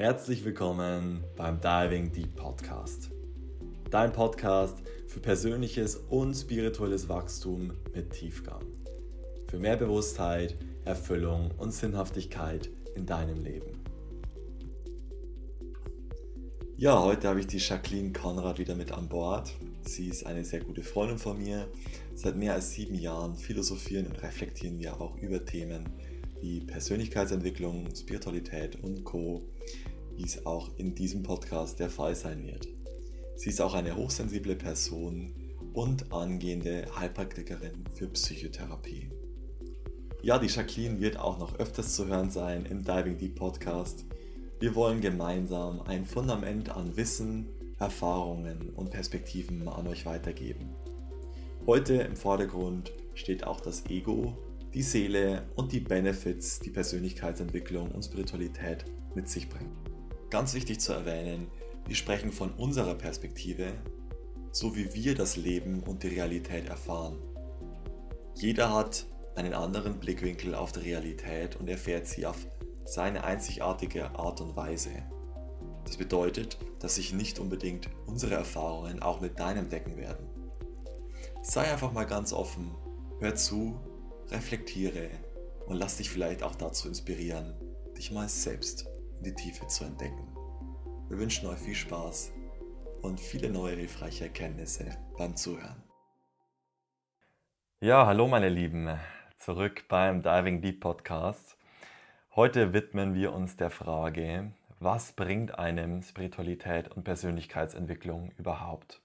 Herzlich willkommen beim Diving Deep Podcast. Dein Podcast für persönliches und spirituelles Wachstum mit Tiefgang. Für mehr Bewusstheit, Erfüllung und Sinnhaftigkeit in deinem Leben. Ja, heute habe ich die Jacqueline Konrad wieder mit an Bord. Sie ist eine sehr gute Freundin von mir. Seit mehr als sieben Jahren philosophieren und reflektieren wir auch über Themen wie Persönlichkeitsentwicklung, Spiritualität und Co wie es auch in diesem Podcast der Fall sein wird. Sie ist auch eine hochsensible Person und angehende Heilpraktikerin für Psychotherapie. Ja, die Jacqueline wird auch noch öfters zu hören sein im Diving Deep Podcast. Wir wollen gemeinsam ein Fundament an Wissen, Erfahrungen und Perspektiven an euch weitergeben. Heute im Vordergrund steht auch das Ego, die Seele und die Benefits, die Persönlichkeitsentwicklung und Spiritualität mit sich bringen. Ganz wichtig zu erwähnen, wir sprechen von unserer Perspektive, so wie wir das Leben und die Realität erfahren. Jeder hat einen anderen Blickwinkel auf die Realität und erfährt sie auf seine einzigartige Art und Weise. Das bedeutet, dass sich nicht unbedingt unsere Erfahrungen auch mit deinem decken werden. Sei einfach mal ganz offen, hör zu, reflektiere und lass dich vielleicht auch dazu inspirieren, dich mal selbst die Tiefe zu entdecken. Wir wünschen euch viel Spaß und viele neue hilfreiche Erkenntnisse beim Zuhören. Ja, hallo meine Lieben, zurück beim Diving Deep Podcast. Heute widmen wir uns der Frage, was bringt einem Spiritualität und Persönlichkeitsentwicklung überhaupt?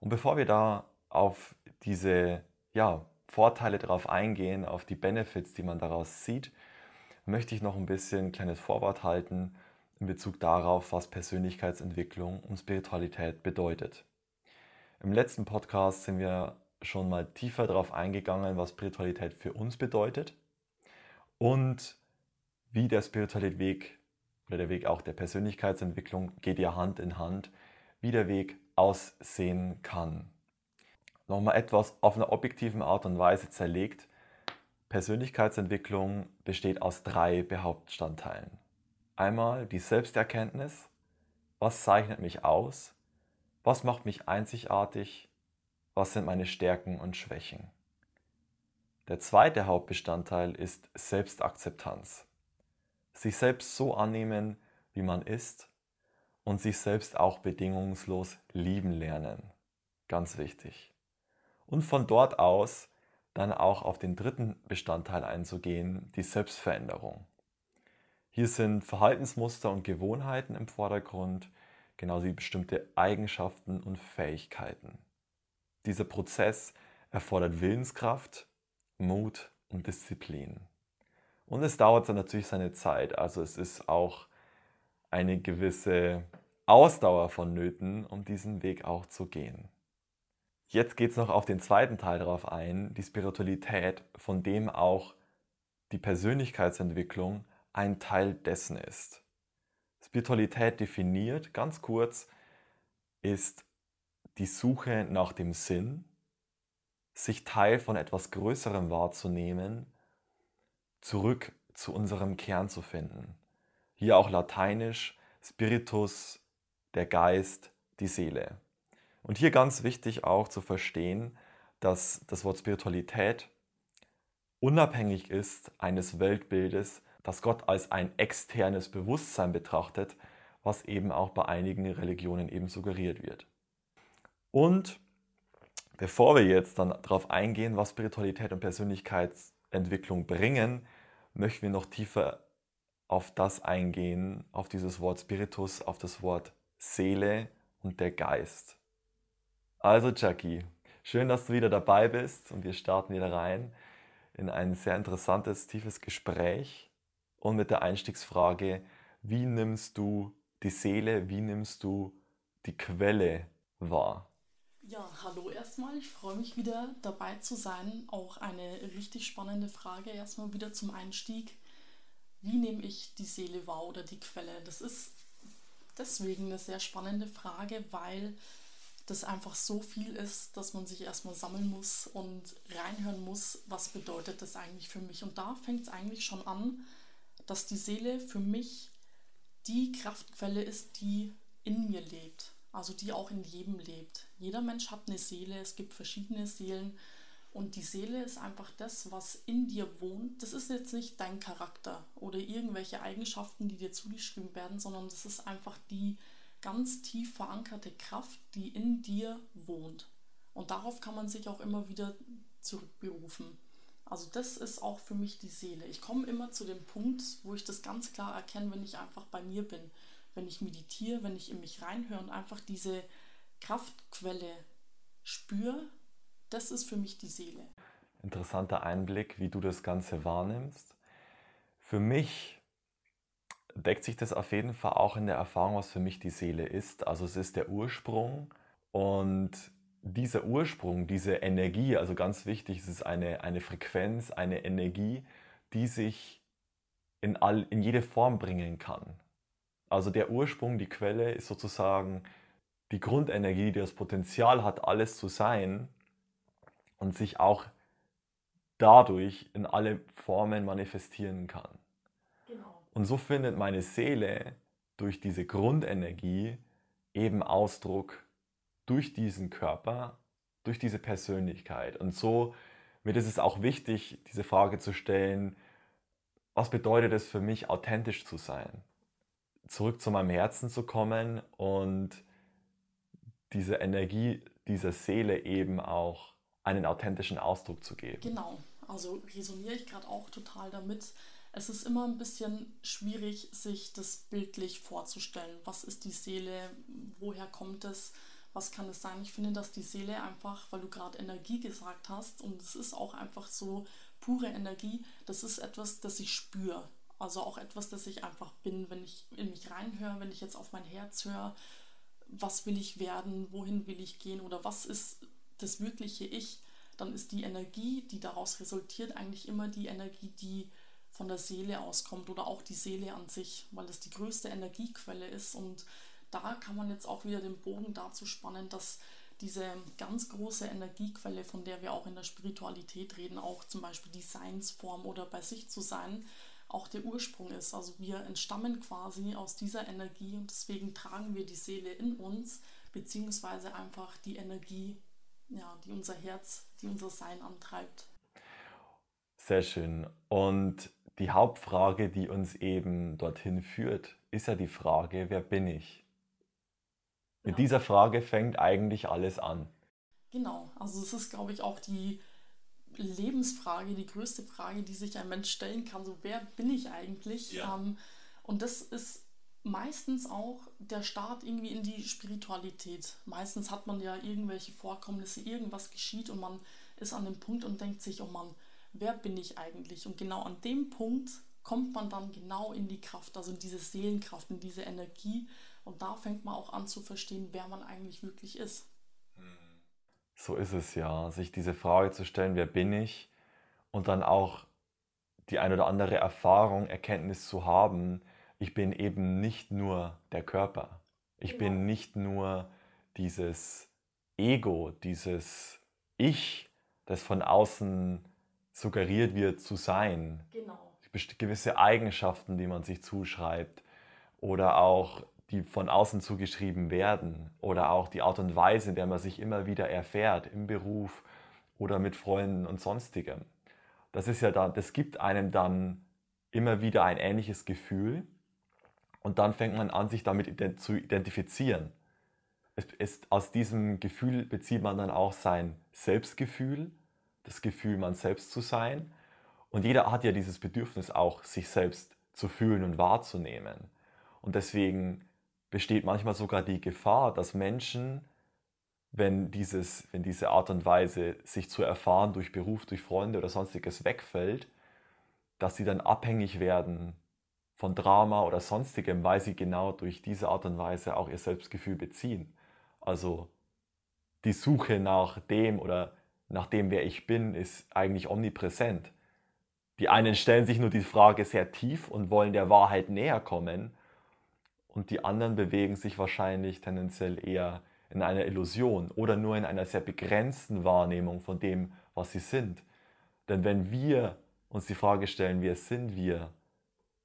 Und bevor wir da auf diese ja, Vorteile darauf eingehen, auf die Benefits, die man daraus sieht, möchte ich noch ein bisschen ein kleines Vorwort halten in Bezug darauf, was Persönlichkeitsentwicklung und Spiritualität bedeutet. Im letzten Podcast sind wir schon mal tiefer darauf eingegangen, was Spiritualität für uns bedeutet und wie der spirituelle Weg oder der Weg auch der Persönlichkeitsentwicklung geht ja Hand in Hand, wie der Weg aussehen kann. Nochmal etwas auf einer objektiven Art und Weise zerlegt, Persönlichkeitsentwicklung besteht aus drei Hauptbestandteilen. Einmal die Selbsterkenntnis, was zeichnet mich aus, was macht mich einzigartig, was sind meine Stärken und Schwächen. Der zweite Hauptbestandteil ist Selbstakzeptanz. Sich selbst so annehmen, wie man ist und sich selbst auch bedingungslos lieben lernen. Ganz wichtig. Und von dort aus dann auch auf den dritten Bestandteil einzugehen, die Selbstveränderung. Hier sind Verhaltensmuster und Gewohnheiten im Vordergrund, genauso wie bestimmte Eigenschaften und Fähigkeiten. Dieser Prozess erfordert Willenskraft, Mut und Disziplin. Und es dauert dann natürlich seine Zeit, also es ist auch eine gewisse Ausdauer vonnöten, um diesen Weg auch zu gehen. Jetzt geht es noch auf den zweiten Teil darauf ein, die Spiritualität, von dem auch die Persönlichkeitsentwicklung ein Teil dessen ist. Spiritualität definiert, ganz kurz, ist die Suche nach dem Sinn, sich Teil von etwas Größerem wahrzunehmen, zurück zu unserem Kern zu finden. Hier auch lateinisch Spiritus, der Geist, die Seele. Und hier ganz wichtig auch zu verstehen, dass das Wort Spiritualität unabhängig ist eines Weltbildes, das Gott als ein externes Bewusstsein betrachtet, was eben auch bei einigen Religionen eben suggeriert wird. Und bevor wir jetzt dann darauf eingehen, was Spiritualität und Persönlichkeitsentwicklung bringen, möchten wir noch tiefer auf das eingehen, auf dieses Wort Spiritus, auf das Wort Seele und der Geist. Also Jackie, schön, dass du wieder dabei bist und wir starten wieder rein in ein sehr interessantes, tiefes Gespräch und mit der Einstiegsfrage, wie nimmst du die Seele, wie nimmst du die Quelle wahr? Ja, hallo erstmal. Ich freue mich wieder dabei zu sein. Auch eine richtig spannende Frage erstmal wieder zum Einstieg. Wie nehme ich die Seele wahr oder die Quelle? Das ist deswegen eine sehr spannende Frage, weil das einfach so viel ist, dass man sich erstmal sammeln muss und reinhören muss, was bedeutet das eigentlich für mich. Und da fängt es eigentlich schon an, dass die Seele für mich die Kraftquelle ist, die in mir lebt, also die auch in jedem lebt. Jeder Mensch hat eine Seele, es gibt verschiedene Seelen und die Seele ist einfach das, was in dir wohnt. Das ist jetzt nicht dein Charakter oder irgendwelche Eigenschaften, die dir zugeschrieben werden, sondern das ist einfach die ganz tief verankerte Kraft, die in dir wohnt. Und darauf kann man sich auch immer wieder zurückberufen. Also das ist auch für mich die Seele. Ich komme immer zu dem Punkt, wo ich das ganz klar erkenne, wenn ich einfach bei mir bin, wenn ich meditiere, wenn ich in mich reinhöre und einfach diese Kraftquelle spüre, das ist für mich die Seele. Interessanter Einblick, wie du das Ganze wahrnimmst. Für mich deckt sich das auf jeden Fall auch in der Erfahrung, was für mich die Seele ist. Also es ist der Ursprung und dieser Ursprung, diese Energie, also ganz wichtig, es ist eine, eine Frequenz, eine Energie, die sich in, all, in jede Form bringen kann. Also der Ursprung, die Quelle ist sozusagen die Grundenergie, die das Potenzial hat, alles zu sein und sich auch dadurch in alle Formen manifestieren kann. Und so findet meine Seele durch diese Grundenergie eben Ausdruck durch diesen Körper, durch diese Persönlichkeit. Und so mir ist es auch wichtig, diese Frage zu stellen, was bedeutet es für mich, authentisch zu sein? Zurück zu meinem Herzen zu kommen und diese Energie dieser Seele eben auch einen authentischen Ausdruck zu geben. Genau, also resoniere ich gerade auch total damit. Es ist immer ein bisschen schwierig, sich das bildlich vorzustellen. Was ist die Seele? Woher kommt es? was kann es sein? Ich finde, dass die Seele einfach, weil du gerade Energie gesagt hast, und es ist auch einfach so pure Energie, das ist etwas, das ich spüre. Also auch etwas, das ich einfach bin, wenn ich in mich reinhöre, wenn ich jetzt auf mein Herz höre, was will ich werden, wohin will ich gehen oder was ist das wirkliche Ich, dann ist die Energie, die daraus resultiert, eigentlich immer die Energie, die von der Seele auskommt oder auch die Seele an sich, weil es die größte Energiequelle ist und da kann man jetzt auch wieder den Bogen dazu spannen, dass diese ganz große Energiequelle, von der wir auch in der Spiritualität reden, auch zum Beispiel die Seinsform oder bei sich zu sein, auch der Ursprung ist. Also wir entstammen quasi aus dieser Energie und deswegen tragen wir die Seele in uns, beziehungsweise einfach die Energie, ja, die unser Herz, die unser Sein antreibt. Sehr schön. Und die Hauptfrage, die uns eben dorthin führt, ist ja die Frage, wer bin ich? Mit dieser Frage fängt eigentlich alles an. Genau, also es ist, glaube ich, auch die Lebensfrage, die größte Frage, die sich ein Mensch stellen kann. So, wer bin ich eigentlich? Ja. Ähm, und das ist meistens auch der Start irgendwie in die Spiritualität. Meistens hat man ja irgendwelche Vorkommnisse, irgendwas geschieht und man ist an dem Punkt und denkt sich, oh Mann, wer bin ich eigentlich? Und genau an dem Punkt kommt man dann genau in die Kraft, also in diese Seelenkraft, in diese Energie und da fängt man auch an zu verstehen, wer man eigentlich wirklich ist. So ist es ja, sich diese Frage zu stellen, wer bin ich? Und dann auch die ein oder andere Erfahrung, Erkenntnis zu haben, ich bin eben nicht nur der Körper. Ich genau. bin nicht nur dieses Ego, dieses Ich, das von außen suggeriert wird zu sein. Genau. Gewisse Eigenschaften, die man sich zuschreibt. Oder auch die von außen zugeschrieben werden oder auch die Art und Weise, in der man sich immer wieder erfährt im Beruf oder mit Freunden und sonstigem. Das ist ja dann, das gibt einem dann immer wieder ein ähnliches Gefühl und dann fängt man an, sich damit zu identifizieren. Es ist, aus diesem Gefühl bezieht man dann auch sein Selbstgefühl, das Gefühl, man selbst zu sein. Und jeder hat ja dieses Bedürfnis auch, sich selbst zu fühlen und wahrzunehmen. Und deswegen besteht manchmal sogar die Gefahr, dass Menschen, wenn, dieses, wenn diese Art und Weise, sich zu erfahren durch Beruf, durch Freunde oder sonstiges wegfällt, dass sie dann abhängig werden von Drama oder sonstigem, weil sie genau durch diese Art und Weise auch ihr Selbstgefühl beziehen. Also die Suche nach dem oder nach dem, wer ich bin, ist eigentlich omnipräsent. Die einen stellen sich nur die Frage sehr tief und wollen der Wahrheit näher kommen und die anderen bewegen sich wahrscheinlich tendenziell eher in einer Illusion oder nur in einer sehr begrenzten Wahrnehmung von dem, was sie sind. Denn wenn wir uns die Frage stellen, wer sind wir,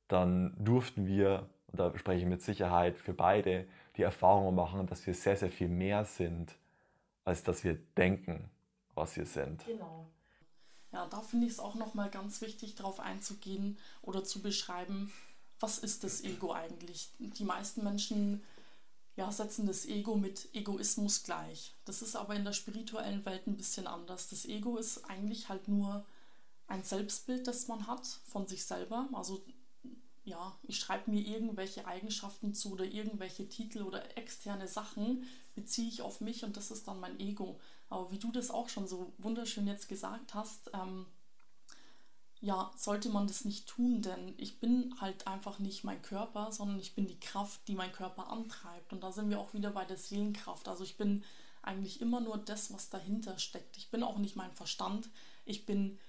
dann durften wir und da spreche ich mit Sicherheit für beide, die Erfahrung machen, dass wir sehr, sehr viel mehr sind, als dass wir denken, was wir sind. Genau. Ja, da finde ich es auch nochmal ganz wichtig, darauf einzugehen oder zu beschreiben, was ist das Ego eigentlich? Die meisten Menschen ja, setzen das Ego mit Egoismus gleich. Das ist aber in der spirituellen Welt ein bisschen anders. Das Ego ist eigentlich halt nur ein Selbstbild, das man hat von sich selber. Also ja, ich schreibe mir irgendwelche Eigenschaften zu oder irgendwelche Titel oder externe Sachen beziehe ich auf mich und das ist dann mein Ego. Aber wie du das auch schon so wunderschön jetzt gesagt hast, ähm, ja, sollte man das nicht tun, denn ich bin halt einfach nicht mein Körper, sondern ich bin die Kraft, die mein Körper antreibt. Und da sind wir auch wieder bei der Seelenkraft. Also ich bin eigentlich immer nur das, was dahinter steckt. Ich bin auch nicht mein Verstand. Ich bin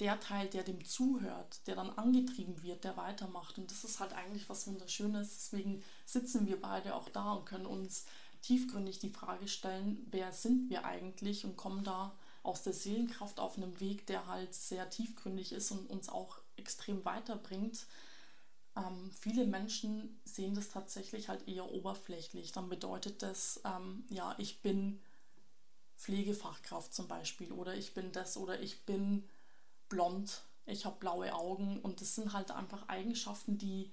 der Teil, der dem zuhört, der dann angetrieben wird, der weitermacht. Und das ist halt eigentlich was Wunderschönes. Deswegen sitzen wir beide auch da und können uns tiefgründig die Frage stellen, wer sind wir eigentlich und kommen da aus der Seelenkraft auf einem Weg, der halt sehr tiefgründig ist und uns auch extrem weiterbringt. Ähm, viele Menschen sehen das tatsächlich halt eher oberflächlich. Dann bedeutet das, ähm, ja, ich bin Pflegefachkraft zum Beispiel oder ich bin das oder ich bin blond, ich habe blaue Augen und das sind halt einfach Eigenschaften, die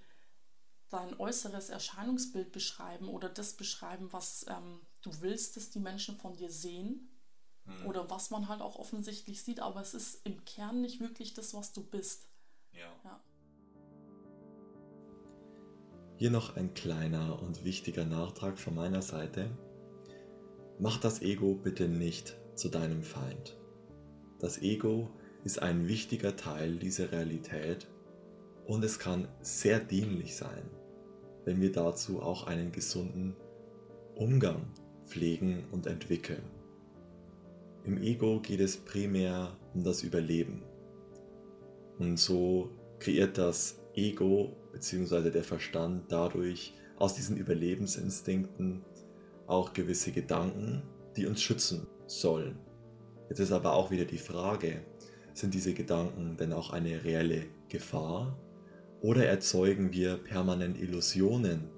dein äußeres Erscheinungsbild beschreiben oder das beschreiben, was ähm, du willst, dass die Menschen von dir sehen Mhm. Oder was man halt auch offensichtlich sieht, aber es ist im Kern nicht wirklich das, was du bist. Ja. ja. Hier noch ein kleiner und wichtiger Nachtrag von meiner Seite. Mach das Ego bitte nicht zu deinem Feind. Das Ego ist ein wichtiger Teil dieser Realität und es kann sehr dienlich sein, wenn wir dazu auch einen gesunden Umgang pflegen und entwickeln. Im Ego geht es primär um das Überleben. Und so kreiert das Ego bzw. der Verstand dadurch aus diesen Überlebensinstinkten auch gewisse Gedanken, die uns schützen sollen. Jetzt ist aber auch wieder die Frage, sind diese Gedanken denn auch eine reelle Gefahr oder erzeugen wir permanent Illusionen,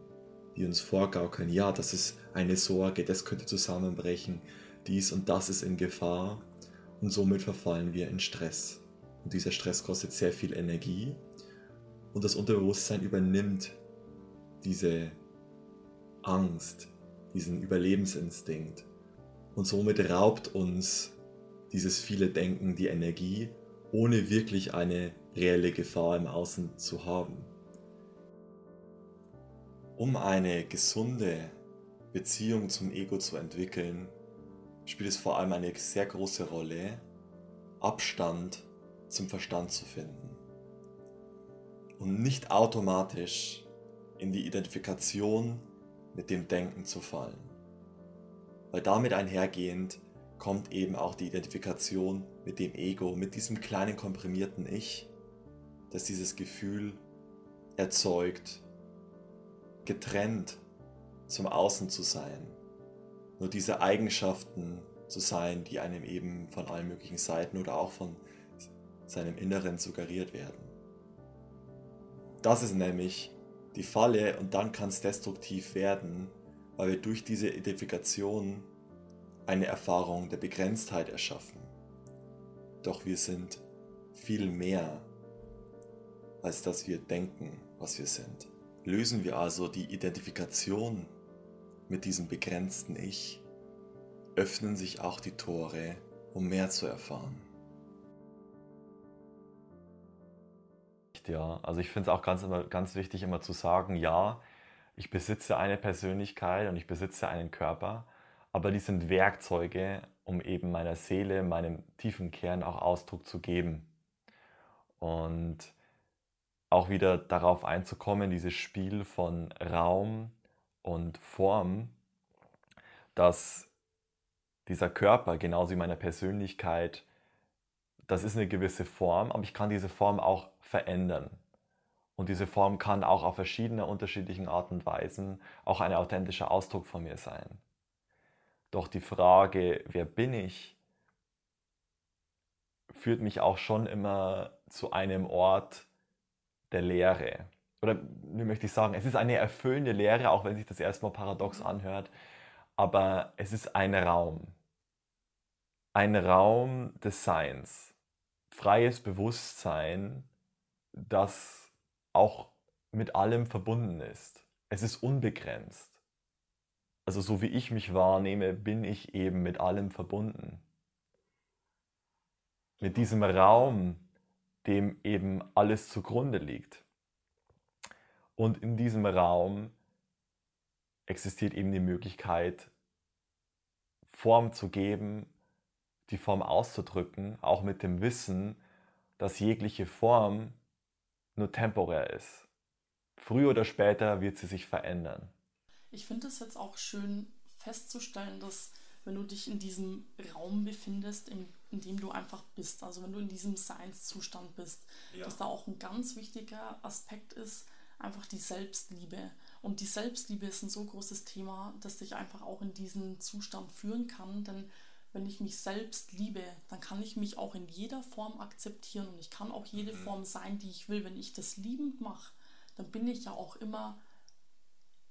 die uns vorgaukeln, ja, das ist eine Sorge, das könnte zusammenbrechen, dies und das ist in Gefahr und somit verfallen wir in Stress. Und dieser Stress kostet sehr viel Energie und das Unterbewusstsein übernimmt diese Angst, diesen Überlebensinstinkt und somit raubt uns dieses viele Denken die Energie, ohne wirklich eine reelle Gefahr im Außen zu haben. Um eine gesunde Beziehung zum Ego zu entwickeln, spielt es vor allem eine sehr große Rolle, Abstand zum Verstand zu finden und nicht automatisch in die Identifikation mit dem Denken zu fallen. Weil damit einhergehend kommt eben auch die Identifikation mit dem Ego, mit diesem kleinen komprimierten Ich, das dieses Gefühl erzeugt, getrennt zum Außen zu sein nur diese Eigenschaften zu sein, die einem eben von allen möglichen Seiten oder auch von seinem Inneren suggeriert werden. Das ist nämlich die Falle und dann kann es destruktiv werden, weil wir durch diese Identifikation eine Erfahrung der Begrenztheit erschaffen. Doch wir sind viel mehr, als dass wir denken, was wir sind. Lösen wir also die Identifikation mit diesem begrenzten Ich öffnen sich auch die Tore, um mehr zu erfahren. Ja, also ich finde es auch ganz, immer, ganz wichtig, immer zu sagen, ja, ich besitze eine Persönlichkeit und ich besitze einen Körper, aber die sind Werkzeuge, um eben meiner Seele, meinem tiefen Kern auch Ausdruck zu geben. Und auch wieder darauf einzukommen, dieses Spiel von Raum, und Form, dass dieser Körper, genauso wie meine Persönlichkeit, das ist eine gewisse Form, aber ich kann diese Form auch verändern. Und diese Form kann auch auf verschiedene unterschiedlichen Arten und Weisen auch ein authentischer Ausdruck von mir sein. Doch die Frage, wer bin ich, führt mich auch schon immer zu einem Ort der Leere. oder wie möchte ich sagen, es ist eine erfüllende Lehre, auch wenn sich das erstmal paradox Mhm. anhört, aber es ist ein Raum. Ein Raum des Seins. Freies Bewusstsein, das auch mit allem verbunden ist. Es ist unbegrenzt. Also so wie ich mich wahrnehme, bin ich eben mit allem verbunden. Mit diesem Raum, dem eben alles zugrunde liegt. Und in diesem Raum existiert eben die Möglichkeit, Form zu geben, die Form auszudrücken, auch mit dem Wissen, dass jegliche Form nur temporär ist. Früher oder später wird sie sich verändern. Ich finde es jetzt auch schön festzustellen, dass wenn du dich in diesem Raum befindest, in, in dem du einfach bist, also wenn du in diesem Seinszustand bist, dass Ja. da auch ein ganz wichtiger Aspekt ist, einfach die Selbstliebe. Und die Selbstliebe ist ein so großes Thema, das dich einfach auch in diesen Zustand führen kann, denn wenn ich mich selbst liebe, dann kann ich mich auch in jeder Form akzeptieren und ich kann auch jede Mhm. Form sein, die ich will. Wenn ich das liebend mache, dann bin ich ja auch immer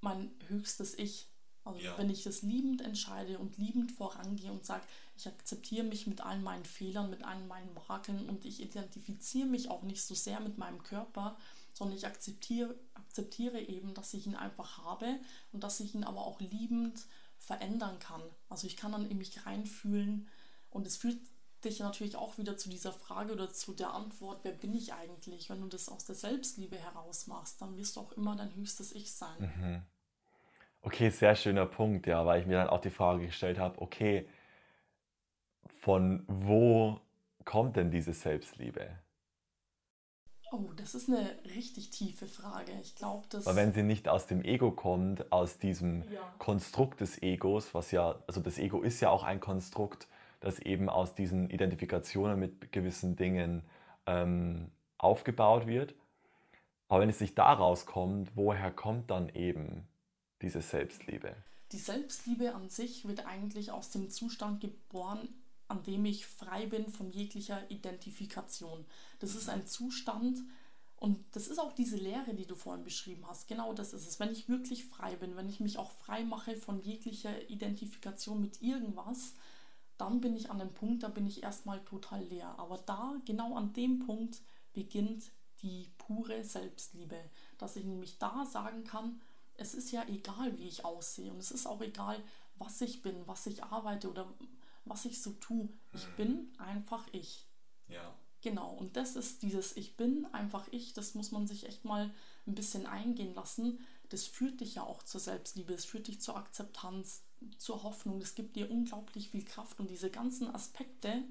mein höchstes Ich. Also Ja. wenn ich das liebend entscheide und liebend vorangehe und sage, ich akzeptiere mich mit allen meinen Fehlern, mit allen meinen Makeln und ich identifiziere mich auch nicht so sehr mit meinem Körper, sondern ich akzeptiere, akzeptiere eben, dass ich ihn einfach habe und dass ich ihn aber auch liebend verändern kann. Also ich kann dann in mich reinfühlen und es führt dich natürlich auch wieder zu dieser Frage oder zu der Antwort, wer bin ich eigentlich? Wenn du das aus der Selbstliebe heraus machst, dann wirst du auch immer dein höchstes Ich sein. Mhm. Okay, sehr schöner Punkt, ja, weil ich mir dann auch die Frage gestellt habe, okay, von wo kommt denn diese Selbstliebe? Oh, das ist eine richtig tiefe Frage. Ich glaube, Weil dass wenn sie nicht aus dem Ego kommt, aus diesem ja, Konstrukt des Egos, was ja, also das Ego ist ja auch ein Konstrukt, das eben aus diesen Identifikationen mit gewissen Dingen ähm, aufgebaut wird. Aber wenn es nicht daraus kommt, woher kommt dann eben diese Selbstliebe? die Selbstliebe an sich wird eigentlich aus dem Zustand geboren, an dem ich frei bin von jeglicher Identifikation. Das ist ein Zustand und das ist auch diese Lehre, die du vorhin beschrieben hast. Genau das ist es. Wenn ich wirklich frei bin, wenn ich mich auch frei mache von jeglicher Identifikation mit irgendwas, dann bin ich an dem Punkt, da bin ich erstmal total leer. Aber da, genau an dem Punkt, beginnt die pure Selbstliebe. Dass ich nämlich da sagen kann, es ist ja egal, wie ich aussehe. Und es ist auch egal, was ich bin, was ich arbeite oder was ich so tue. Ich bin einfach ich. Ja. Genau, und das ist dieses Ich bin einfach ich, das muss man sich echt mal ein bisschen eingehen lassen. Das führt dich ja auch zur Selbstliebe, es führt dich zur Akzeptanz, zur Hoffnung, das gibt dir unglaublich viel Kraft und diese ganzen Aspekte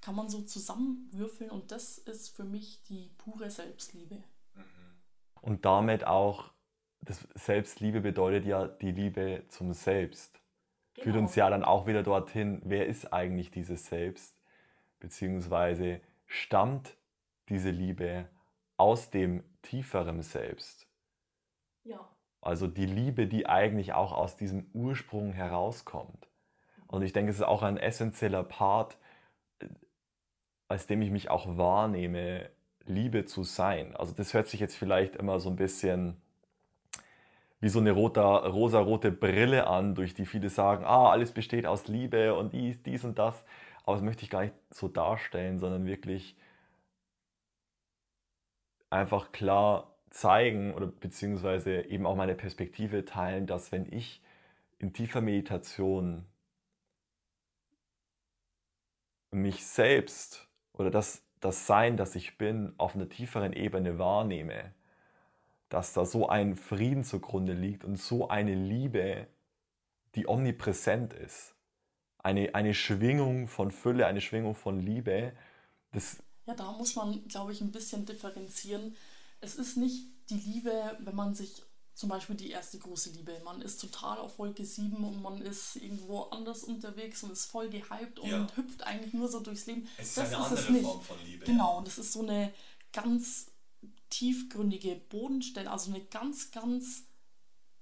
kann man so zusammenwürfeln und das ist für mich die pure Selbstliebe. Und damit auch, das Selbstliebe bedeutet ja die Liebe zum Selbst. Führt uns Genau. ja dann auch wieder dorthin, wer ist eigentlich dieses Selbst? Beziehungsweise stammt diese Liebe aus dem tieferen Selbst? Ja. Also die Liebe, die eigentlich auch aus diesem Ursprung herauskommt. Und ich denke, es ist auch ein essentieller Part, als dem ich mich auch wahrnehme, Liebe zu sein. Also das hört sich jetzt vielleicht immer so ein bisschen wie so eine roter, rosarote Brille an, durch die viele sagen, ah, alles besteht aus Liebe und dies, dies und das. Aber das möchte ich gar nicht so darstellen, sondern wirklich einfach klar zeigen oder beziehungsweise eben auch meine Perspektive teilen, dass wenn ich in tiefer Meditation mich selbst oder das, das Sein, das ich bin, auf einer tieferen Ebene wahrnehme, dass da so ein Frieden zugrunde liegt und so eine Liebe, die omnipräsent ist. Eine, eine Schwingung von Fülle, eine Schwingung von Liebe. Das, Ja, da muss man, glaube ich, ein bisschen differenzieren. Es ist nicht die Liebe, wenn man sich zum Beispiel die erste große Liebe, man ist total auf Wolke 7 und man ist irgendwo anders unterwegs und ist voll gehypt und Ja. hüpft eigentlich nur so durchs Leben. Es ist das eine ist es andere nicht. Form von Liebe, Genau, und das ist so eine ganz tiefgründige Bodenstelle, also eine ganz, ganz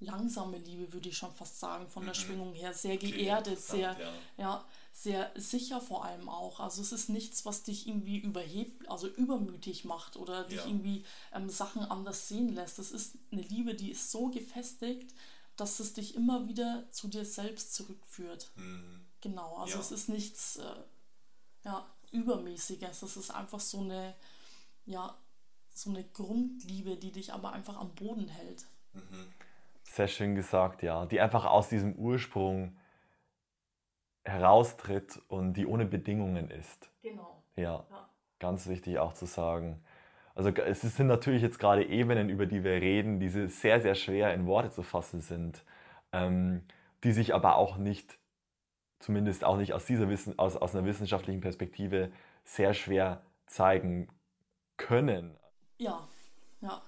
langsame Liebe, würde ich schon fast sagen, von der Schwingung her. Sehr geerdet, sehr, interessant, ja, sehr sicher vor allem auch. Also es ist nichts, was dich irgendwie überhebt, also übermütig macht oder dich Ja. irgendwie ähm, Sachen anders sehen lässt. Es ist eine Liebe, die ist so gefestigt, dass es dich immer wieder zu dir selbst zurückführt. Genau, also Ja. es ist nichts äh, ja, Übermäßiges. Es ist einfach so eine, ja, so eine Grundliebe, die dich aber einfach am Boden hält. Sehr schön gesagt, ja. Die einfach aus diesem Ursprung heraustritt und die ohne Bedingungen ist. Genau. Ja, Ja. ganz wichtig auch zu sagen. Also es sind natürlich jetzt gerade Ebenen, über die wir reden, die se- sehr, sehr schwer in Worte zu fassen sind, ähm, die sich aber auch nicht, zumindest auch nicht aus dieser Wissen, aus, aus einer wissenschaftlichen Perspektive, sehr schwer zeigen können. Ja, ja,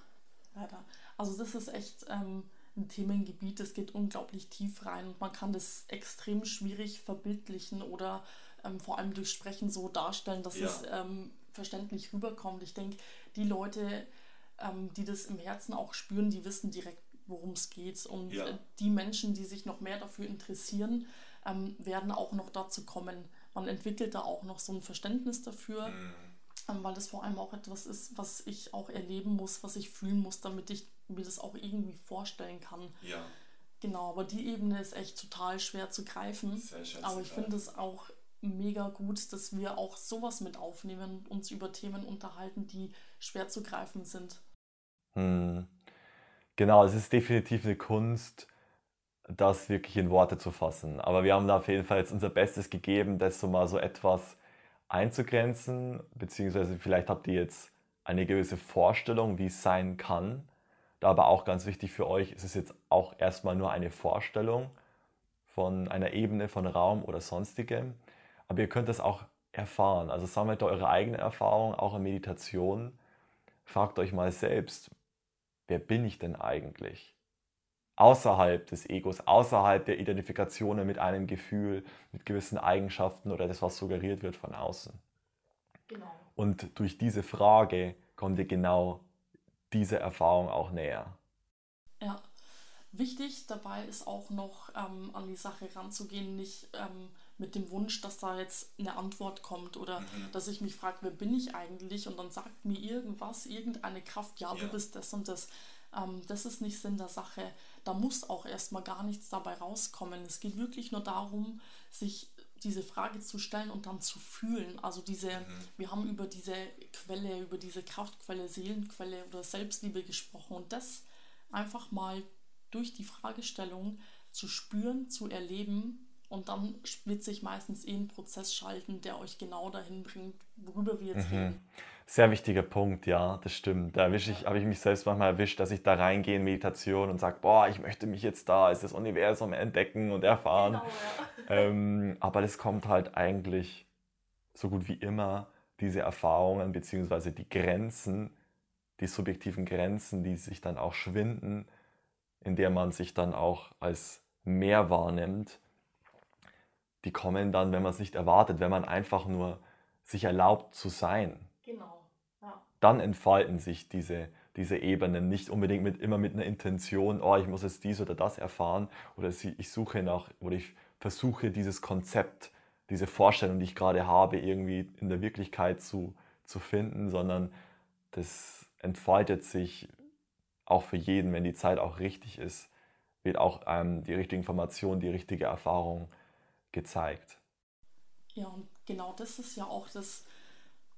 leider. Also das ist echt ähm, ein Themengebiet, das geht unglaublich tief rein und man kann das extrem schwierig verbildlichen oder ähm, vor allem durch Sprechen so darstellen, dass Ja. es ähm, verständlich rüberkommt. Ich denke, die Leute, ähm, die das im Herzen auch spüren, die wissen direkt, worum es geht. Und Ja. äh, die Menschen, die sich noch mehr dafür interessieren, ähm, werden auch noch dazu kommen. Man entwickelt da auch noch so ein Verständnis dafür ähm, weil das vor allem auch etwas ist, was ich auch erleben muss, was ich fühlen muss, damit ich mir das auch irgendwie vorstellen kann. Ja, Genau, aber die Ebene ist echt total schwer zu greifen. Sehr schwer zu aber ich finde es auch mega gut, dass wir auch sowas mit aufnehmen und uns über Themen unterhalten, die schwer zu greifen sind. Hm. Genau, es ist definitiv eine Kunst, das wirklich in Worte zu fassen. Aber wir haben da auf jeden Fall jetzt unser Bestes gegeben, das so mal so etwas einzugrenzen, beziehungsweise vielleicht habt ihr jetzt eine gewisse Vorstellung, wie es sein kann. Da aber auch ganz wichtig für euch, es ist jetzt auch erstmal nur eine Vorstellung von einer Ebene von Raum oder sonstigem. Aber ihr könnt das auch erfahren. Also sammelt eure eigene Erfahrung, auch in Meditation. Fragt euch mal selbst, wer bin ich denn eigentlich? Außerhalb des Egos, außerhalb der Identifikationen mit einem Gefühl, mit gewissen Eigenschaften oder das, was suggeriert wird von außen. Genau. Und durch diese Frage kommt ihr genau diese Erfahrung auch näher. Ja. Wichtig dabei ist auch noch ähm, an die Sache ranzugehen, nicht ähm, mit dem Wunsch, dass da jetzt eine Antwort kommt oder dass ich mich frage, wer bin ich eigentlich und dann sagt mir irgendwas, irgendeine Kraft, ja, du Ja. bist das und das. Ähm, das ist nicht Sinn der Sache. Da muss auch erstmal gar nichts dabei rauskommen. Es geht wirklich nur darum, sich diese Frage zu stellen und dann zu fühlen. Also diese, wir haben über diese Quelle, über diese Kraftquelle, Seelenquelle oder Selbstliebe gesprochen und das einfach mal durch die Fragestellung zu spüren, zu erleben und dann wird sich meistens eh ein Prozess schalten, der euch genau dahin bringt, worüber wir jetzt reden. Sehr wichtiger Punkt, ja, das stimmt. Da ich, habe ich mich selbst manchmal erwischt, dass ich da reingehe in Meditation und sage, boah, ich möchte mich jetzt da als das Universum entdecken und erfahren. Genau, ja. Ähm, aber das kommt halt eigentlich so gut wie immer, diese Erfahrungen beziehungsweise die Grenzen, die subjektiven Grenzen, die sich dann auch schwinden, in der man sich dann auch als mehr wahrnimmt, die kommen dann, wenn man es nicht erwartet, wenn man einfach nur sich erlaubt zu sein. Genau. Ja. Dann entfalten sich diese, diese Ebenen nicht unbedingt mit, immer mit einer Intention, oh, ich muss jetzt dies oder das erfahren oder ich suche nach oder ich versuche dieses Konzept, diese Vorstellung, die ich gerade habe, irgendwie in der Wirklichkeit zu, zu finden, sondern das entfaltet sich auch für jeden, wenn die Zeit auch richtig ist, wird auch ähm, die richtige Information, die richtige Erfahrung gezeigt. Ja, und genau das ist ja auch das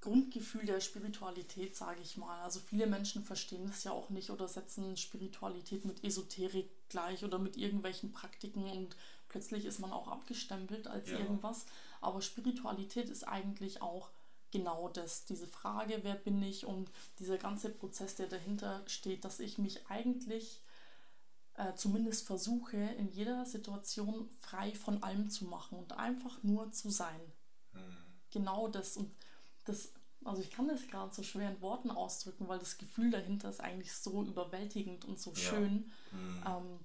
Grundgefühl der Spiritualität, sage ich mal. Also viele Menschen verstehen das ja auch nicht oder setzen Spiritualität mit Esoterik gleich oder mit irgendwelchen Praktiken und plötzlich ist man auch abgestempelt als Ja. irgendwas. Aber Spiritualität ist eigentlich auch genau das, diese Frage, wer bin ich und dieser ganze Prozess, der dahinter steht, dass ich mich eigentlich äh, zumindest versuche, in jeder Situation frei von allem zu machen und einfach nur zu sein. Genau das. Und das, also ich kann das gerade so schwer in Worten ausdrücken, weil das Gefühl dahinter ist eigentlich so überwältigend und so Ja. schön. Ähm,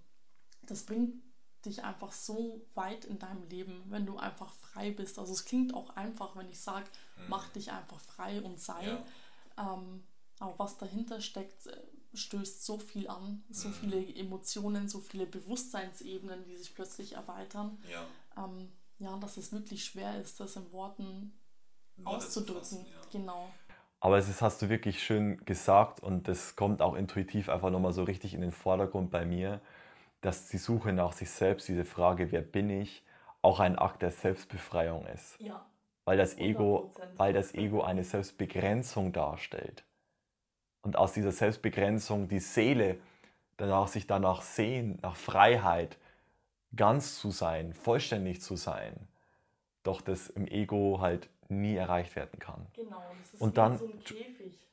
das bringt dich einfach so weit in deinem Leben, wenn du einfach frei bist. Also es klingt auch einfach, wenn ich sage, mach dich einfach frei und sei. Ja. Ähm, aber was dahinter steckt, äh, stößt so viel an, so viele Emotionen, so viele Bewusstseinsebenen, die sich plötzlich erweitern. Ja. Ähm, Ja, dass es wirklich schwer ist, das in Worten auszudrücken. Fassen, ja. Genau. Aber es hast du wirklich schön gesagt und das kommt auch intuitiv einfach nochmal so richtig in den Vordergrund bei mir, dass die Suche nach sich selbst, diese Frage, wer bin ich, auch ein Akt der Selbstbefreiung ist. Ja. Weil das Ego, weil das Ego eine Selbstbegrenzung darstellt. Und aus dieser Selbstbegrenzung die Seele danach sich danach sehen, nach Freiheit, ganz zu sein, vollständig zu sein, doch das im Ego halt nie erreicht werden kann. Genau, das ist und wie dann, so ein Käfig.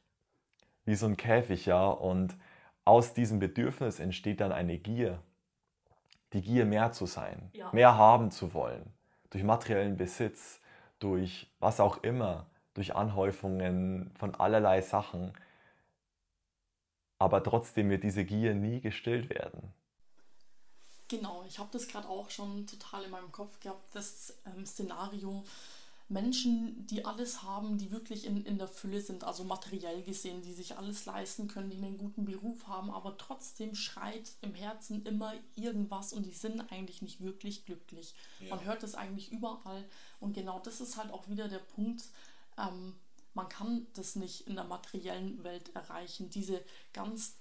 Wie so ein Käfig, ja. Und aus diesem Bedürfnis entsteht dann eine Gier. Die Gier, mehr zu sein, ja. mehr haben zu wollen. Durch materiellen Besitz, durch was auch immer, durch Anhäufungen von allerlei Sachen. Aber trotzdem wird diese Gier nie gestillt werden. Genau, ich habe das gerade auch schon total in meinem Kopf gehabt, das ähm, Szenario, Menschen, die alles haben, die wirklich in, in der Fülle sind, also materiell gesehen, die sich alles leisten können, die einen guten Beruf haben, aber trotzdem schreit im Herzen immer irgendwas und die sind eigentlich nicht wirklich glücklich. Ja. Man hört es eigentlich überall und genau das ist halt auch wieder der Punkt. Ähm, man kann das nicht in der materiellen Welt erreichen, diese ganz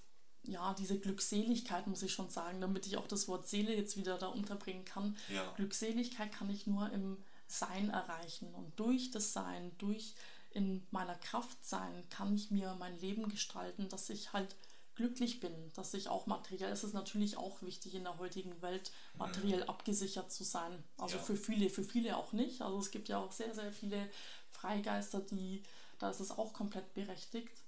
ja, diese Glückseligkeit muss ich schon sagen, damit ich auch das Wort Seele jetzt wieder da unterbringen kann. Ja. Glückseligkeit kann ich nur im sein erreichen. Und durch das Sein, durch in meiner Kraft sein, kann ich mir mein Leben gestalten, dass ich halt glücklich bin, dass ich auch materiell, es ist natürlich auch wichtig in der heutigen Welt, materiell mhm. abgesichert zu sein. Also ja. für viele, für viele auch nicht. Also es gibt ja auch sehr, sehr viele Freigeister, die, da ist es auch komplett berechtigt.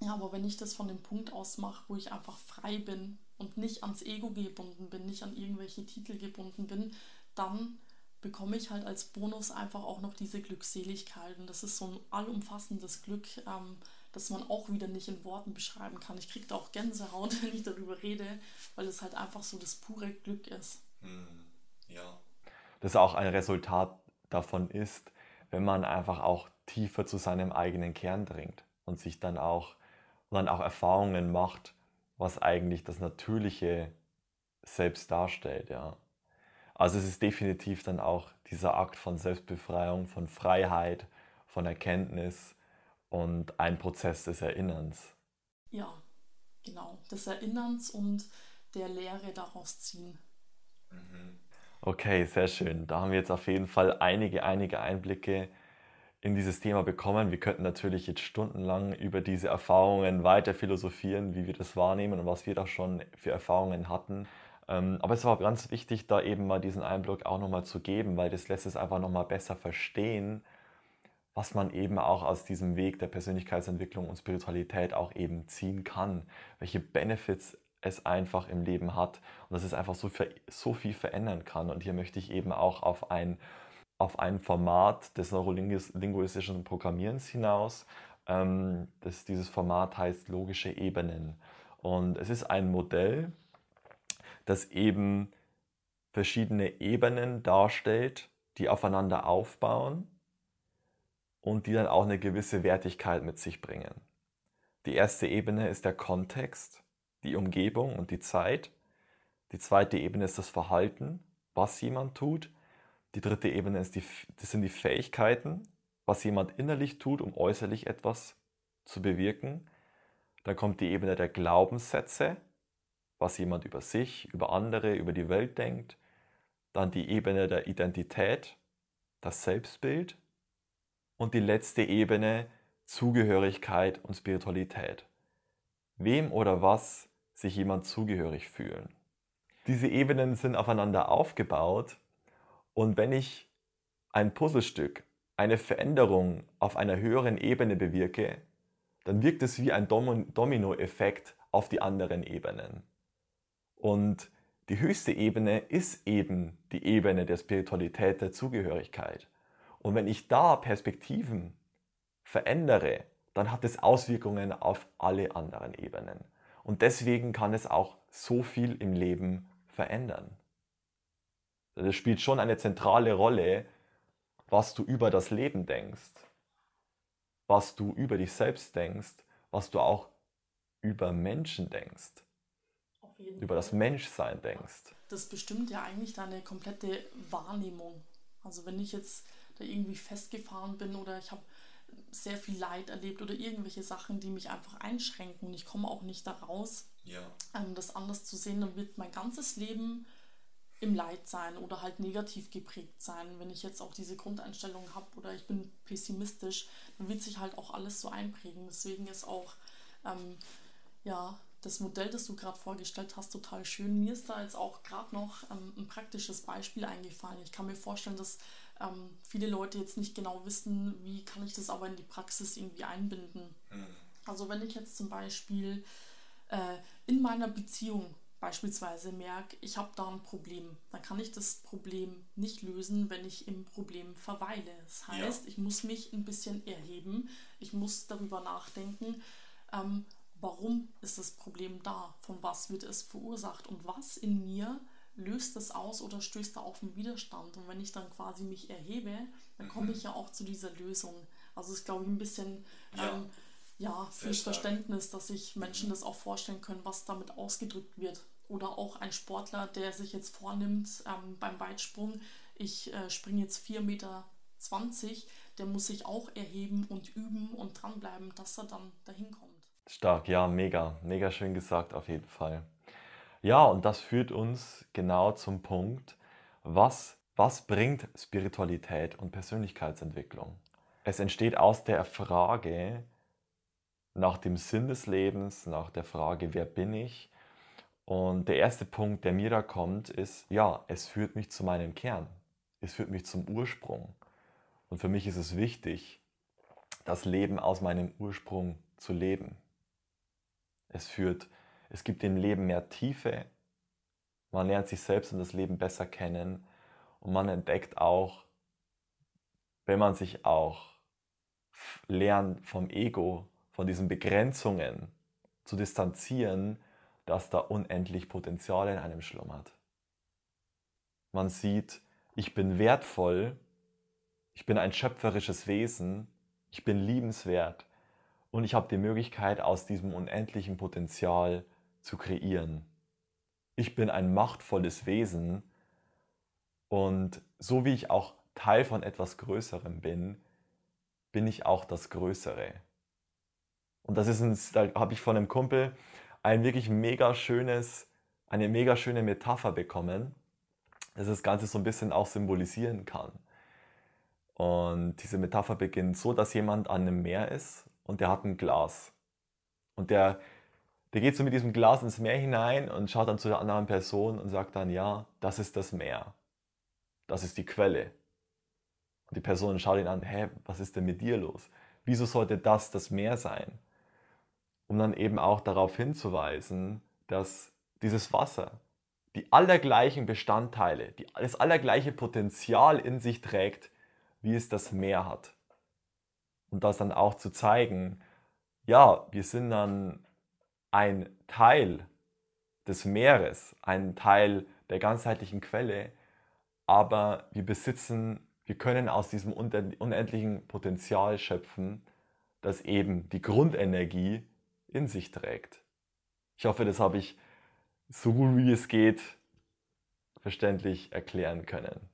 Ja, aber wenn ich das von dem Punkt aus mache, wo ich einfach frei bin und nicht ans Ego gebunden bin, nicht an irgendwelche Titel gebunden bin, dann bekomme ich halt als Bonus einfach auch noch diese Glückseligkeit. Und das ist so ein allumfassendes Glück, ähm, das man auch wieder nicht in Worten beschreiben kann. Ich kriege da auch Gänsehaut, wenn ich darüber rede, weil es halt einfach so das pure Glück ist. Hm, ja. Das auch ein Resultat davon ist, wenn man einfach auch tiefer zu seinem eigenen Kern dringt und sich dann auch, dann auch Erfahrungen macht, was eigentlich das natürliche Selbst darstellt, ja. Also es ist definitiv dann auch dieser Akt von Selbstbefreiung, von Freiheit, von Erkenntnis und ein Prozess des Erinnerns. Ja, genau. Des Erinnerns und der Lehre daraus ziehen. Mhm. Okay, sehr schön. Da haben wir jetzt auf jeden Fall einige, einige Einblicke in dieses Thema bekommen. Wir könnten natürlich jetzt stundenlang über diese Erfahrungen weiter philosophieren, wie wir das wahrnehmen und was wir da schon für Erfahrungen hatten. Ähm, aber es war ganz wichtig, da eben mal diesen Einblick auch nochmal zu geben, weil das lässt es einfach nochmal besser verstehen, was man eben auch aus diesem Weg der Persönlichkeitsentwicklung und Spiritualität auch eben ziehen kann, welche Benefits es einfach im Leben hat und dass es einfach so, so viel verändern kann. Und hier möchte ich eben auch auf ein, auf ein Format des neurolinguistischen Programmierens hinaus. Ähm, das, dieses Format heißt logische Ebenen. Und es ist ein Modell, das eben verschiedene Ebenen darstellt, die aufeinander aufbauen und die dann auch eine gewisse Wertigkeit mit sich bringen. Die erste Ebene ist der Kontext, die Umgebung und die Zeit. Die zweite Ebene ist das Verhalten, was jemand tut. Die dritte Ebene ist die, das sind die Fähigkeiten, was jemand innerlich tut, um äußerlich etwas zu bewirken. Dann kommt die Ebene der Glaubenssätze, was jemand über sich, über andere, über die Welt denkt. Dann die Ebene der Identität, das Selbstbild. Und die letzte Ebene, Zugehörigkeit und Spiritualität. Wem oder was sich jemand zugehörig fühlen. Diese Ebenen sind aufeinander aufgebaut und wenn ich ein Puzzlestück, eine Veränderung auf einer höheren Ebene bewirke, dann wirkt es wie ein Dominoeffekt auf die anderen Ebenen. Und die höchste Ebene ist eben die Ebene der Spiritualität, der Zugehörigkeit. Und wenn ich da Perspektiven verändere, dann hat es Auswirkungen auf alle anderen Ebenen. Und deswegen kann es auch so viel im Leben verändern. Das spielt schon eine zentrale Rolle, was du über das Leben denkst, was du über dich selbst denkst, was du auch über Menschen denkst über das Menschsein denkst. Das bestimmt ja eigentlich deine komplette Wahrnehmung. Also wenn ich jetzt da irgendwie festgefahren bin oder ich habe sehr viel Leid erlebt oder irgendwelche Sachen, die mich einfach einschränken und ich komme auch nicht da raus, ja. ähm, das anders zu sehen, dann wird mein ganzes Leben im Leid sein oder halt negativ geprägt sein. Wenn ich jetzt auch diese Grundeinstellung habe oder ich bin pessimistisch, dann wird sich halt auch alles so einprägen. Deswegen ist auch ähm, ja, das Modell, das du gerade vorgestellt hast, total schön. Mir ist da jetzt auch gerade noch ähm, ein praktisches Beispiel eingefallen. Ich kann mir vorstellen, dass ähm, viele Leute jetzt nicht genau wissen, wie kann ich das aber in die Praxis irgendwie einbinden. Mhm. Also wenn ich jetzt zum Beispiel äh, in meiner Beziehung beispielsweise merke, ich habe da ein Problem, dann kann ich das Problem nicht lösen, wenn ich im Problem verweile. Das heißt, ja. ich muss mich ein bisschen erheben, ich muss darüber nachdenken, ähm, warum ist das Problem da, von was wird es verursacht und was in mir löst das aus oder stößt da auf einen Widerstand. Und wenn ich dann quasi mich erhebe, dann komme mhm. ich ja auch zu dieser Lösung. Also ist, glaube ich, ein bisschen ja. ähm, ja, fürs Verständnis, dass sich Menschen mhm. das auch vorstellen können, was damit ausgedrückt wird. Oder auch ein Sportler, der sich jetzt vornimmt ähm, beim Weitsprung, ich äh, springe jetzt 4,20 Meter, der muss sich auch erheben und üben und dranbleiben, dass er dann dahin kommt. Stark, ja, mega, mega schön gesagt auf jeden Fall. Ja, und das führt uns genau zum Punkt, was, was bringt Spiritualität und Persönlichkeitsentwicklung? Es entsteht aus der Frage, nach dem Sinn des Lebens, nach der Frage, wer bin ich? Und der erste Punkt, der mir da kommt, ist, ja, es führt mich zu meinem Kern. Es führt mich zum Ursprung. Und für mich ist es wichtig, das Leben aus meinem Ursprung zu leben. Es führt, es gibt dem Leben mehr Tiefe. Man lernt sich selbst und das Leben besser kennen. Und man entdeckt auch, wenn man sich auch lernt vom Ego von diesen Begrenzungen zu distanzieren, dass da unendlich Potenzial in einem schlummert. Man sieht, ich bin wertvoll, ich bin ein schöpferisches Wesen, ich bin liebenswert und ich habe die Möglichkeit, aus diesem unendlichen Potenzial zu kreieren. Ich bin ein machtvolles Wesen und so wie ich auch Teil von etwas Größerem bin, bin ich auch das Größere. Und das ist ein, da habe ich von einem Kumpel ein wirklich mega schönes, eine mega schöne Metapher bekommen, dass das Ganze so ein bisschen auch symbolisieren kann. Und diese Metapher beginnt so, dass jemand an einem Meer ist und der hat ein Glas. Und der, der geht so mit diesem Glas ins Meer hinein und schaut dann zu der anderen Person und sagt dann, ja, das ist das Meer. Das ist die Quelle. Und die Person schaut ihn an, hä, was ist denn mit dir los? Wieso sollte das das Meer sein? Um dann eben auch darauf hinzuweisen, dass dieses Wasser die allergleichen Bestandteile, die, das allergleiche Potenzial in sich trägt, wie es das Meer hat. Und das dann auch zu zeigen, ja, wir sind dann ein Teil des Meeres, ein Teil der ganzheitlichen Quelle, aber wir besitzen, wir können aus diesem unendlichen Potenzial schöpfen, das eben die Grundenergie in sich trägt. Ich hoffe, das habe ich so gut wie es geht verständlich erklären können.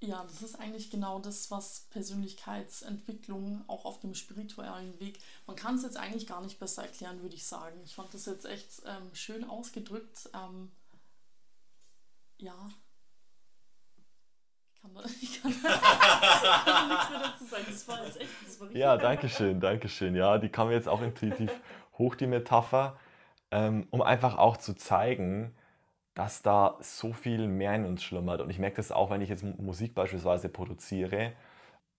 Ja, das ist eigentlich genau das, was Persönlichkeitsentwicklung auch auf dem spirituellen Weg, man kann es jetzt eigentlich gar nicht besser erklären, würde ich sagen. Ich fand das jetzt echt ähm, schön ausgedrückt. Ähm, ja, kann da, ich kann, kann nichts mehr dazu sagen. Das war jetzt echt, das war Ja, danke schön, danke schön. Ja, die kam jetzt auch intuitiv hoch, die Metapher, ähm, um einfach auch zu zeigen, dass da so viel mehr in uns schlummert. Und ich merke das auch, wenn ich jetzt Musik beispielsweise produziere,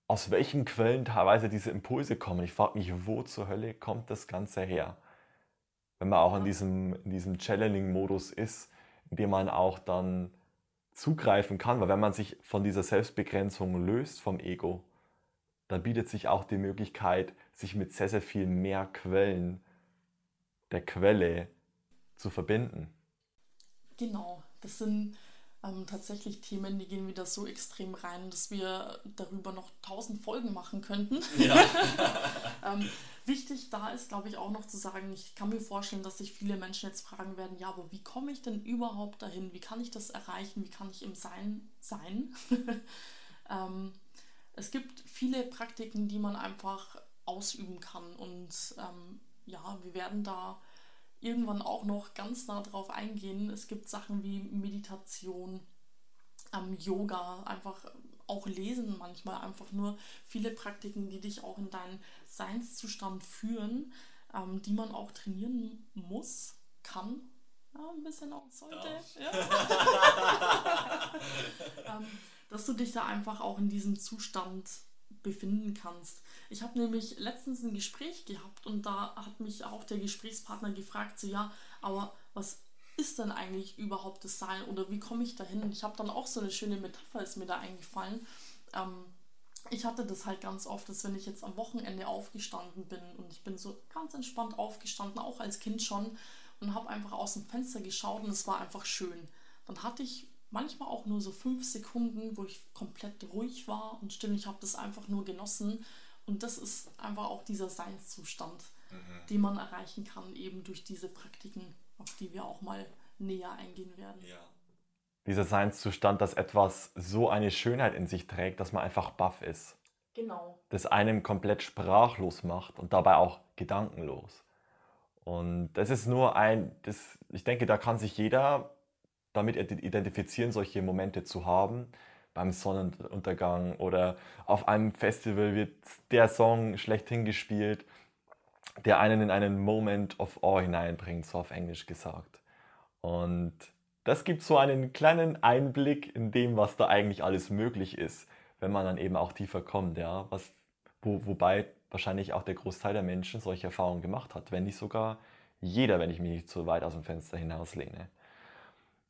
aus welchen Quellen teilweise diese Impulse kommen. Ich frage mich, wo zur Hölle kommt das Ganze her? Wenn man auch in diesem, in diesem Channeling-Modus ist, in dem man auch dann zugreifen kann, weil wenn man sich von dieser Selbstbegrenzung löst vom Ego, dann bietet sich auch die Möglichkeit, sich mit sehr, sehr viel mehr Quellen der Quelle zu verbinden. Genau, das sind ähm, tatsächlich Themen, die gehen wieder so extrem rein, dass wir darüber noch tausend Folgen machen könnten. Ja. ähm, wichtig da ist, glaube ich, auch noch zu sagen, ich kann mir vorstellen, dass sich viele Menschen jetzt fragen werden, ja, aber wie komme ich denn überhaupt dahin? Wie kann ich das erreichen? Wie kann ich im Sein sein? Ähm, es gibt viele Praktiken, die man einfach ausüben kann. Und ähm, ja, wir werden da irgendwann auch noch ganz nah drauf eingehen. Es gibt Sachen wie Meditation, ähm, Yoga, einfach auch Lesen manchmal, einfach nur viele Praktiken, die dich auch in deinen Seinszustand führen, ähm, die man auch trainieren muss, kann, ja, ein bisschen auch sollte. Ja. Ähm, dass du dich da einfach auch in diesem Zustand befinden kannst. Ich habe nämlich letztens ein Gespräch gehabt und da hat mich auch der Gesprächspartner gefragt, so ja, aber was ist denn eigentlich überhaupt das Sein oder wie komme ich dahin? Ich habe dann auch so eine schöne Metapher, ist mir da eingefallen. Ähm, ich hatte das halt ganz oft, dass wenn ich jetzt am Wochenende aufgestanden bin und ich bin so ganz entspannt aufgestanden, auch als Kind schon, und habe einfach aus dem Fenster geschaut und es war einfach schön. Dann hatte ich manchmal auch nur so fünf Sekunden, wo ich komplett ruhig war und still. Ich habe das einfach nur genossen. Und das ist einfach auch dieser Seinszustand, mhm. den man erreichen kann, eben durch diese Praktiken, auf die wir auch mal näher eingehen werden. Ja. Dieser Seinszustand, dass etwas so eine Schönheit in sich trägt, dass man einfach baff ist. Genau. Das einem komplett sprachlos macht und dabei auch gedankenlos. Und das ist nur ein, das, ich denke, da kann sich jeder damit identifizieren, solche Momente zu haben. Beim Sonnenuntergang oder auf einem Festival wird der Song schlechthin gespielt, der einen in einen Moment of Awe hineinbringt, so auf Englisch gesagt. Und das gibt so einen kleinen Einblick in dem, was da eigentlich alles möglich ist, wenn man dann eben auch tiefer kommt. Ja? Was, wo, wobei wahrscheinlich auch der Großteil der Menschen solche Erfahrungen gemacht hat, wenn nicht sogar jeder, wenn ich mich nicht zu weit aus dem Fenster hinauslehne.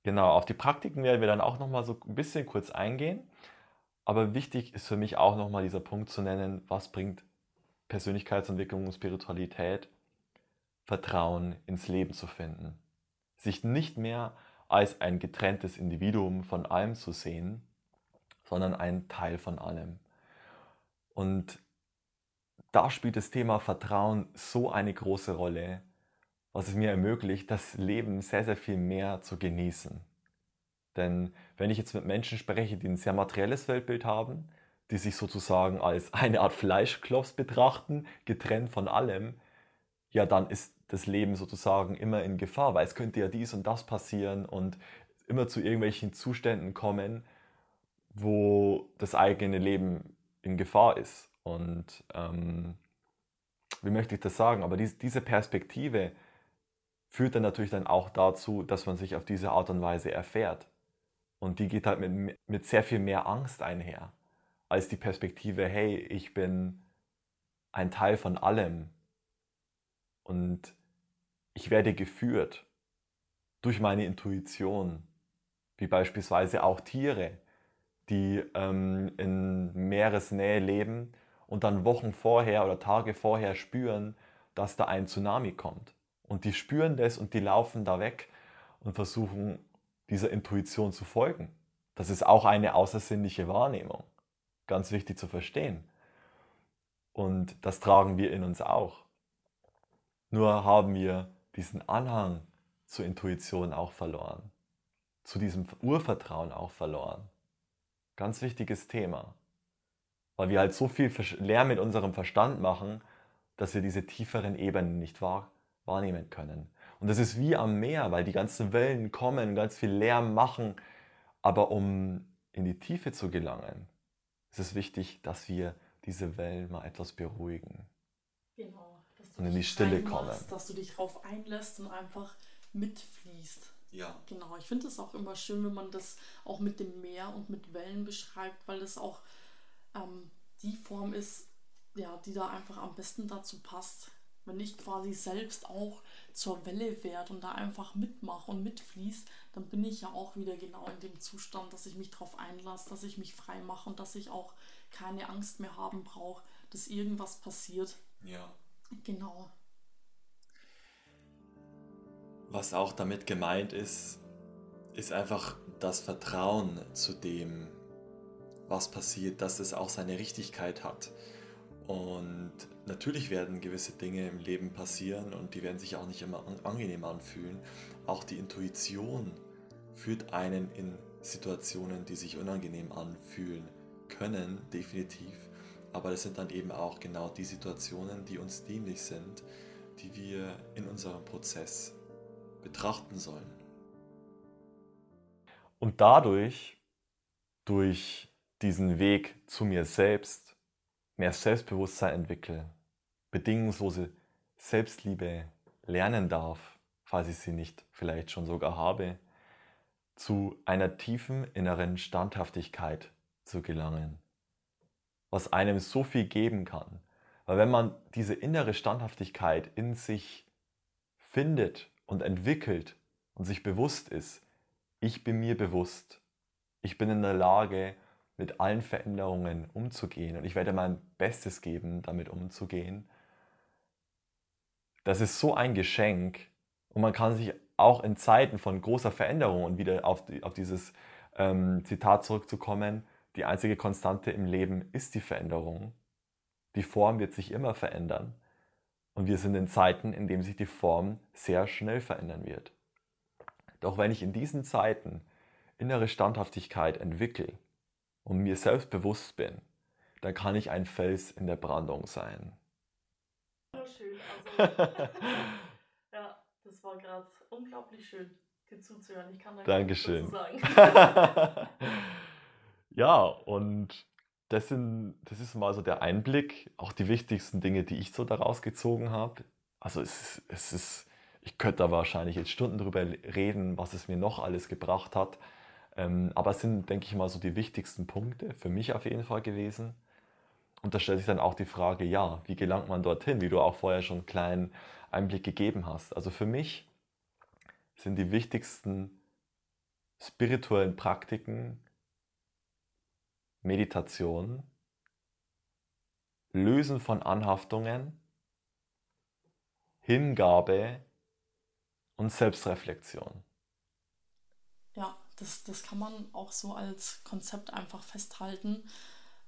Genau, auf die Praktiken werden wir dann auch nochmal so ein bisschen kurz eingehen. Aber wichtig ist für mich auch nochmal dieser Punkt zu nennen, was bringt Persönlichkeitsentwicklung und Spiritualität, Vertrauen ins Leben zu finden. Sich nicht mehr als ein getrenntes Individuum von allem zu sehen, sondern ein Teil von allem. Und da spielt das Thema Vertrauen so eine große Rolle, was es mir ermöglicht, das Leben sehr, sehr viel mehr zu genießen. Denn wenn ich jetzt mit Menschen spreche, die ein sehr materielles Weltbild haben, die sich sozusagen als eine Art Fleischklops betrachten, getrennt von allem, ja, dann ist das Leben sozusagen immer in Gefahr, weil es könnte ja dies und das passieren und immer zu irgendwelchen Zuständen kommen, wo das eigene Leben in Gefahr ist. Und ähm, wie möchte ich das sagen? Aber dies, diese Perspektive, führt dann natürlich dann auch dazu, dass man sich auf diese Art und Weise erfährt. Und die geht halt mit, mit sehr viel mehr Angst einher, als die Perspektive, hey, ich bin ein Teil von allem und ich werde geführt durch meine Intuition, wie beispielsweise auch Tiere, die ähm, in Meeresnähe leben und dann Wochen vorher oder Tage vorher spüren, dass da ein Tsunami kommt. Und die spüren das und die laufen da weg und versuchen dieser Intuition zu folgen. Das ist auch eine außersinnliche Wahrnehmung. Ganz wichtig zu verstehen. Und das tragen wir in uns auch. Nur haben wir diesen Anhang zur Intuition auch verloren. Zu diesem Urvertrauen auch verloren. Ganz wichtiges Thema. Weil wir halt so viel Lärm mit unserem Verstand machen, dass wir diese tieferen Ebenen nicht wahrnehmen wahrnehmen können. Und das ist wie am Meer, weil die ganzen Wellen kommen, ganz viel Lärm machen. Aber um in die Tiefe zu gelangen, ist es wichtig, dass wir diese Wellen mal etwas beruhigen. Genau. und in die Stille kommen. Dass du dich darauf einlässt und einfach mitfließt. Ja. Genau. Ich finde es auch immer schön, wenn man das auch mit dem Meer und mit Wellen beschreibt, weil das auch ähm, die Form ist, ja, die da einfach am besten dazu passt wenn ich quasi selbst auch zur Welle werde und da einfach mitmache und mitfließt, dann bin ich ja auch wieder genau in dem Zustand, dass ich mich darauf einlasse, dass ich mich frei mache und dass ich auch keine Angst mehr haben brauche, dass irgendwas passiert. Ja. Genau. Was auch damit gemeint ist, ist einfach das Vertrauen zu dem, was passiert, dass es auch seine Richtigkeit hat. Und natürlich werden gewisse Dinge im Leben passieren und die werden sich auch nicht immer angenehm anfühlen. Auch die Intuition führt einen in Situationen, die sich unangenehm anfühlen, können, definitiv. Aber das sind dann eben auch genau die Situationen, die uns dienlich sind, die wir in unserem Prozess betrachten sollen. Und dadurch, durch diesen Weg zu mir selbst, mehr Selbstbewusstsein entwickle, bedingungslose Selbstliebe lernen darf, falls ich sie nicht vielleicht schon sogar habe, zu einer tiefen inneren Standhaftigkeit zu gelangen, was einem so viel geben kann. Weil wenn man diese innere Standhaftigkeit in sich findet und entwickelt und sich bewusst ist, ich bin mir bewusst, ich bin in der Lage, mit allen Veränderungen umzugehen und ich werde mein Bestes geben, damit umzugehen. Das ist so ein Geschenk und man kann sich auch in Zeiten von großer Veränderung und wieder auf, die, auf dieses ähm, Zitat zurückzukommen, die einzige Konstante im Leben ist die Veränderung. Die Form wird sich immer verändern. Und wir sind in Zeiten, in denen sich die Form sehr schnell verändern wird. Doch wenn ich in diesen Zeiten innere Standhaftigkeit entwickle und mir selbst bewusst bin, dann kann ich ein Fels in der Brandung sein. Ja, das war gerade unglaublich schön, dir zuzuhören. Ich kann da Dankeschön. sagen. ja, und das, sind, das ist mal so der Einblick, auch die wichtigsten Dinge, die ich so daraus gezogen habe. Also es ist, es ist, ich könnte da wahrscheinlich jetzt Stunden drüber reden, was es mir noch alles gebracht hat. Ähm, aber es sind, denke ich mal, so die wichtigsten Punkte für mich auf jeden Fall gewesen. Und da stellt sich dann auch die Frage, ja, wie gelangt man dorthin, wie du auch vorher schon einen kleinen Einblick gegeben hast. Also für mich sind die wichtigsten spirituellen Praktiken Meditation, Lösen von Anhaftungen, Hingabe und Selbstreflexion. Ja, das, das kann man auch so als Konzept einfach festhalten.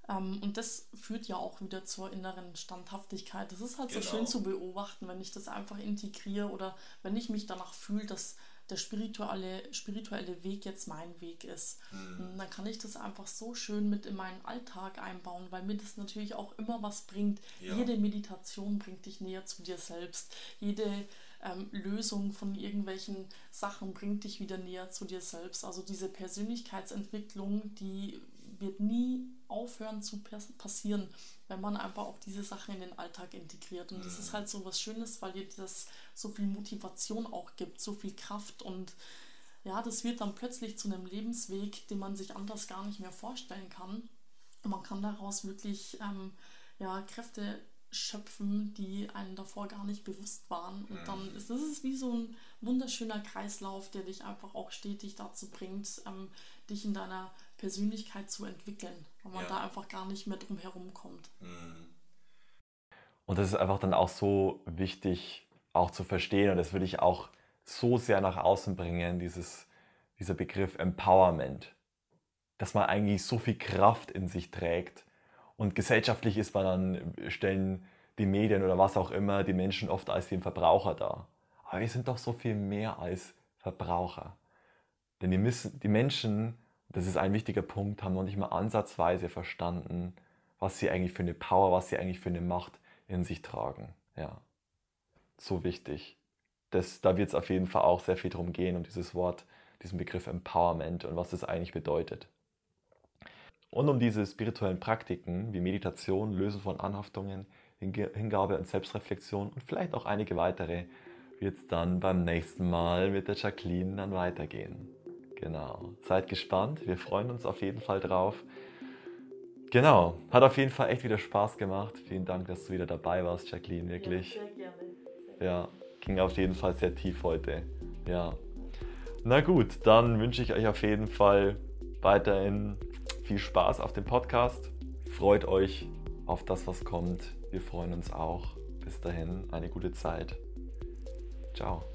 Ähm, und das führt ja auch wieder zur inneren Standhaftigkeit. Das ist halt genau. so schön zu beobachten, wenn ich das einfach integriere oder wenn ich mich danach fühle, dass der spirituelle, spirituelle Weg jetzt mein Weg ist. Mhm. Dann kann ich das einfach so schön mit in meinen Alltag einbauen, weil mir das natürlich auch immer was bringt. Ja. Jede Meditation bringt dich näher zu dir selbst. Jede ähm, Lösung von irgendwelchen Sachen bringt dich wieder näher zu dir selbst. Also diese Persönlichkeitsentwicklung, die wird nie aufhören zu passieren, wenn man einfach auch diese Sachen in den Alltag integriert. Und mhm. das ist mhm. halt so was Schönes, weil dir das so viel Motivation auch gibt, so viel Kraft und ja, das wird dann plötzlich zu einem Lebensweg, den man sich anders gar nicht mehr vorstellen kann. Und man kann daraus wirklich ähm, ja, Kräfte schöpfen, die einem davor gar nicht bewusst waren. Und dann mhm. ist es wie so ein wunderschöner Kreislauf, der dich einfach auch stetig dazu bringt, ähm, dich in deiner Persönlichkeit zu entwickeln, weil man ja. da einfach gar nicht mehr drum herum kommt. Mhm. Und das ist einfach dann auch so wichtig, auch zu verstehen. Und das würde ich auch so sehr nach außen bringen, dieses, dieser Begriff Empowerment. Dass man eigentlich so viel Kraft in sich trägt. Und gesellschaftlich ist man dann, stellen die Medien oder was auch immer die Menschen oft als den Verbraucher dar. Aber wir sind doch so viel mehr als Verbraucher. Denn die, müssen, die Menschen das ist ein wichtiger Punkt, haben noch nicht mal ansatzweise verstanden, was sie eigentlich für eine Power, was sie eigentlich für eine Macht in sich tragen. Ja, so wichtig. Das, da wird es auf jeden Fall auch sehr viel darum gehen, um dieses Wort, diesen Begriff Empowerment und was das eigentlich bedeutet. Und um diese spirituellen Praktiken wie Meditation, Lösen von Anhaftungen, Hingabe und Selbstreflexion und vielleicht auch einige weitere wird es dann beim nächsten Mal mit der Jacqueline dann weitergehen. Genau. Seid gespannt. Wir freuen uns auf jeden Fall drauf. Genau. Hat auf jeden Fall echt wieder Spaß gemacht. Vielen Dank, dass du wieder dabei warst, Jacqueline. Wirklich. Ja, sehr gerne. Sehr ja, ging auf jeden Fall sehr tief heute. Ja. Na gut, dann wünsche ich euch auf jeden Fall weiterhin viel Spaß auf dem Podcast. Freut euch auf das, was kommt. Wir freuen uns auch. Bis dahin, eine gute Zeit. Ciao.